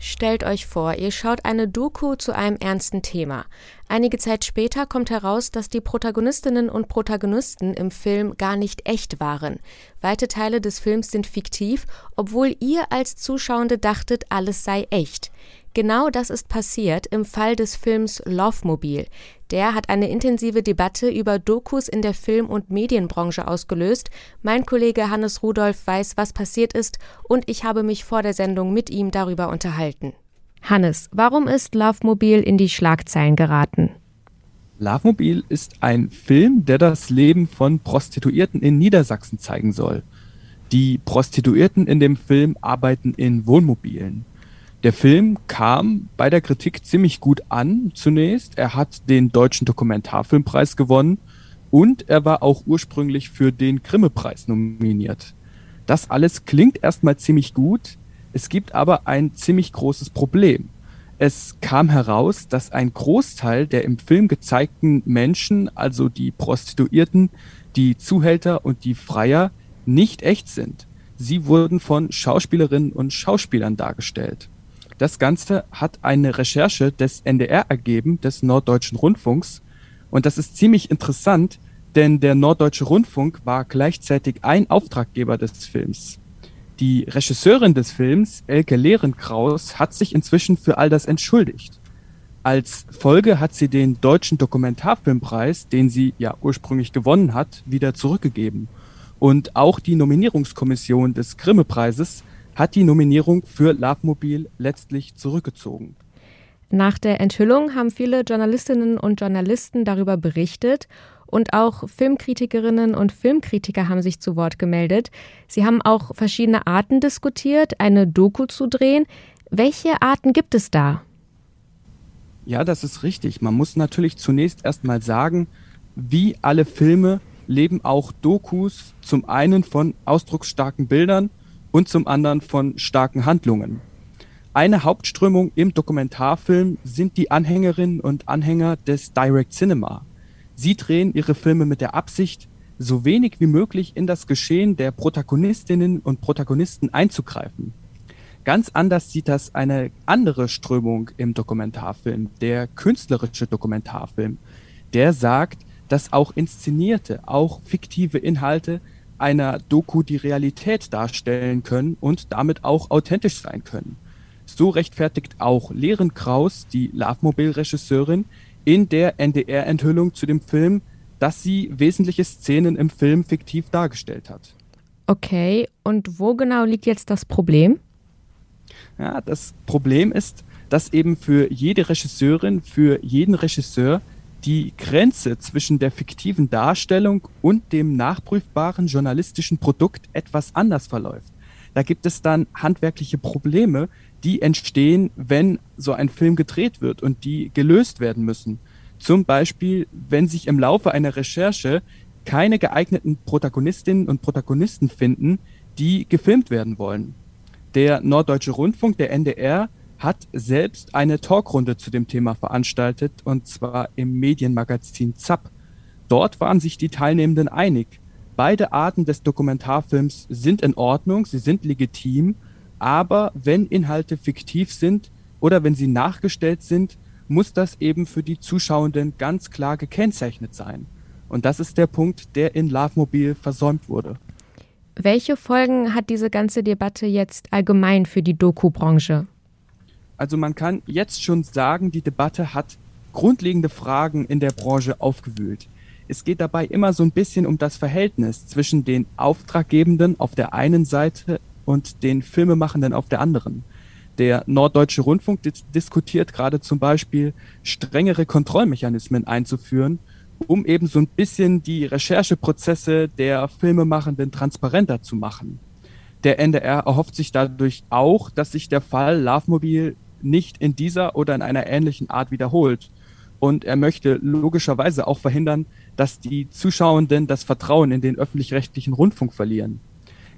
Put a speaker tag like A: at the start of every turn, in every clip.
A: Stellt euch vor, ihr schaut eine Doku zu einem ernsten Thema. Einige Zeit später kommt heraus, dass die Protagonistinnen und Protagonisten im Film gar nicht echt waren. Weite Teile des Films sind fiktiv, obwohl ihr als Zuschauende dachtet, alles sei echt. Genau das ist passiert im Fall des Films Lovemobil. Der hat eine intensive Debatte über Dokus in der Film- und Medienbranche ausgelöst. Mein Kollege Hannes Rudolph weiß, was passiert ist, und ich habe mich vor der Sendung mit ihm darüber unterhalten. Hannes, warum ist Lovemobil in die Schlagzeilen geraten?
B: Lovemobil ist ein Film, der das Leben von Prostituierten in Niedersachsen zeigen soll. Die Prostituierten in dem Film arbeiten in Wohnmobilen. Der Film kam bei der Kritik ziemlich gut an zunächst. Er hat den Deutschen Dokumentarfilmpreis gewonnen und er war auch ursprünglich für den Grimme-Preis nominiert. Das alles klingt erstmal ziemlich gut, es gibt aber ein ziemlich großes Problem. Es kam heraus, dass ein Großteil der im Film gezeigten Menschen, also die Prostituierten, die Zuhälter und die Freier, nicht echt sind. Sie wurden von Schauspielerinnen und Schauspielern dargestellt. Das Ganze hat eine Recherche des NDR ergeben, des Norddeutschen Rundfunks. Und das ist ziemlich interessant, denn der Norddeutsche Rundfunk war gleichzeitig ein Auftraggeber des Films. Die Regisseurin des Films, Elke Lehrenkraus, hat sich inzwischen für all das entschuldigt. Als Folge hat sie den Deutschen Dokumentarfilmpreis, den sie ja ursprünglich gewonnen hat, wieder zurückgegeben. Und auch die Nominierungskommission des Grimme-Preises hat die Nominierung für Lovemobil letztlich zurückgezogen.
A: Nach der Enthüllung haben viele Journalistinnen und Journalisten darüber berichtet und auch Filmkritikerinnen und Filmkritiker haben sich zu Wort gemeldet. Sie haben auch verschiedene Arten diskutiert, eine Doku zu drehen. Welche Arten gibt es da?
B: Ja, das ist richtig. Man muss natürlich zunächst erstmal sagen, wie alle Filme leben auch Dokus zum einen von ausdrucksstarken Bildern und zum anderen von starken Handlungen. Eine Hauptströmung im Dokumentarfilm sind die Anhängerinnen und Anhänger des Direct Cinema. Sie drehen ihre Filme mit der Absicht, so wenig wie möglich in das Geschehen der Protagonistinnen und Protagonisten einzugreifen. Ganz anders sieht das eine andere Strömung im Dokumentarfilm, der künstlerische Dokumentarfilm. Der sagt, dass auch inszenierte, auch fiktive Inhalte einer Doku die Realität darstellen können und damit auch authentisch sein können. So rechtfertigt auch Lehren Kraus, die Lovemobil-Regisseurin, in der NDR-Enthüllung zu dem Film, dass sie wesentliche Szenen im Film fiktiv dargestellt hat.
A: Okay, und wo genau liegt jetzt das Problem?
B: Ja, das Problem ist, dass eben für jede Regisseurin, für jeden Regisseur die Grenze zwischen der fiktiven Darstellung und dem nachprüfbaren journalistischen Produkt etwas anders verläuft. Da gibt es dann handwerkliche Probleme, die entstehen, wenn so ein Film gedreht wird und die gelöst werden müssen. Zum Beispiel, wenn sich im Laufe einer Recherche keine geeigneten Protagonistinnen und Protagonisten finden, die gefilmt werden wollen. Der Norddeutsche Rundfunk, der NDR, hat selbst eine Talkrunde zu dem Thema veranstaltet, und zwar im Medienmagazin ZAP. Dort waren sich die Teilnehmenden einig. Beide Arten des Dokumentarfilms sind in Ordnung, sie sind legitim, aber wenn Inhalte fiktiv sind oder wenn sie nachgestellt sind, muss das eben für die Zuschauenden ganz klar gekennzeichnet sein. Und das ist der Punkt, der in Lovemobil versäumt wurde.
A: Welche Folgen hat diese ganze Debatte jetzt allgemein für die Doku-Branche?
B: Also man kann jetzt schon sagen, die Debatte hat grundlegende Fragen in der Branche aufgewühlt. Es geht dabei immer so ein bisschen um das Verhältnis zwischen den Auftraggebenden auf der einen Seite und den Filmemachenden auf der anderen. Der Norddeutsche Rundfunk dis diskutiert gerade zum Beispiel, strengere Kontrollmechanismen einzuführen, um eben so ein bisschen die Rechercheprozesse der Filmemachenden transparenter zu machen. Der NDR erhofft sich dadurch auch, dass sich der Fall Lovemobil nicht in dieser oder in einer ähnlichen Art wiederholt. Und er möchte logischerweise auch verhindern, dass die Zuschauenden das Vertrauen in den öffentlich-rechtlichen Rundfunk verlieren.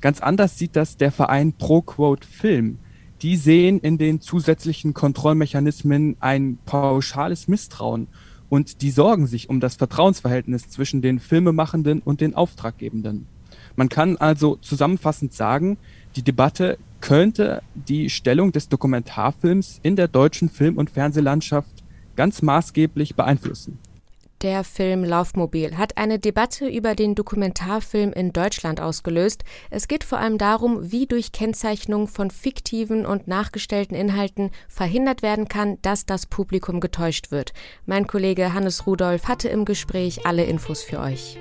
B: Ganz anders sieht das der Verein ProQuote Film. Die sehen in den zusätzlichen Kontrollmechanismen ein pauschales Misstrauen und die sorgen sich um das Vertrauensverhältnis zwischen den Filmemachenden und den Auftraggebenden. Man kann also zusammenfassend sagen, die Debatte könnte die Stellung des Dokumentarfilms in der deutschen Film- und Fernsehlandschaft ganz maßgeblich beeinflussen.
A: Der Film Laufmobil hat eine Debatte über den Dokumentarfilm in Deutschland ausgelöst. Es geht vor allem darum, wie durch Kennzeichnung von fiktiven und nachgestellten Inhalten verhindert werden kann, dass das Publikum getäuscht wird. Mein Kollege Hannes Rudolf hatte im Gespräch alle Infos für euch.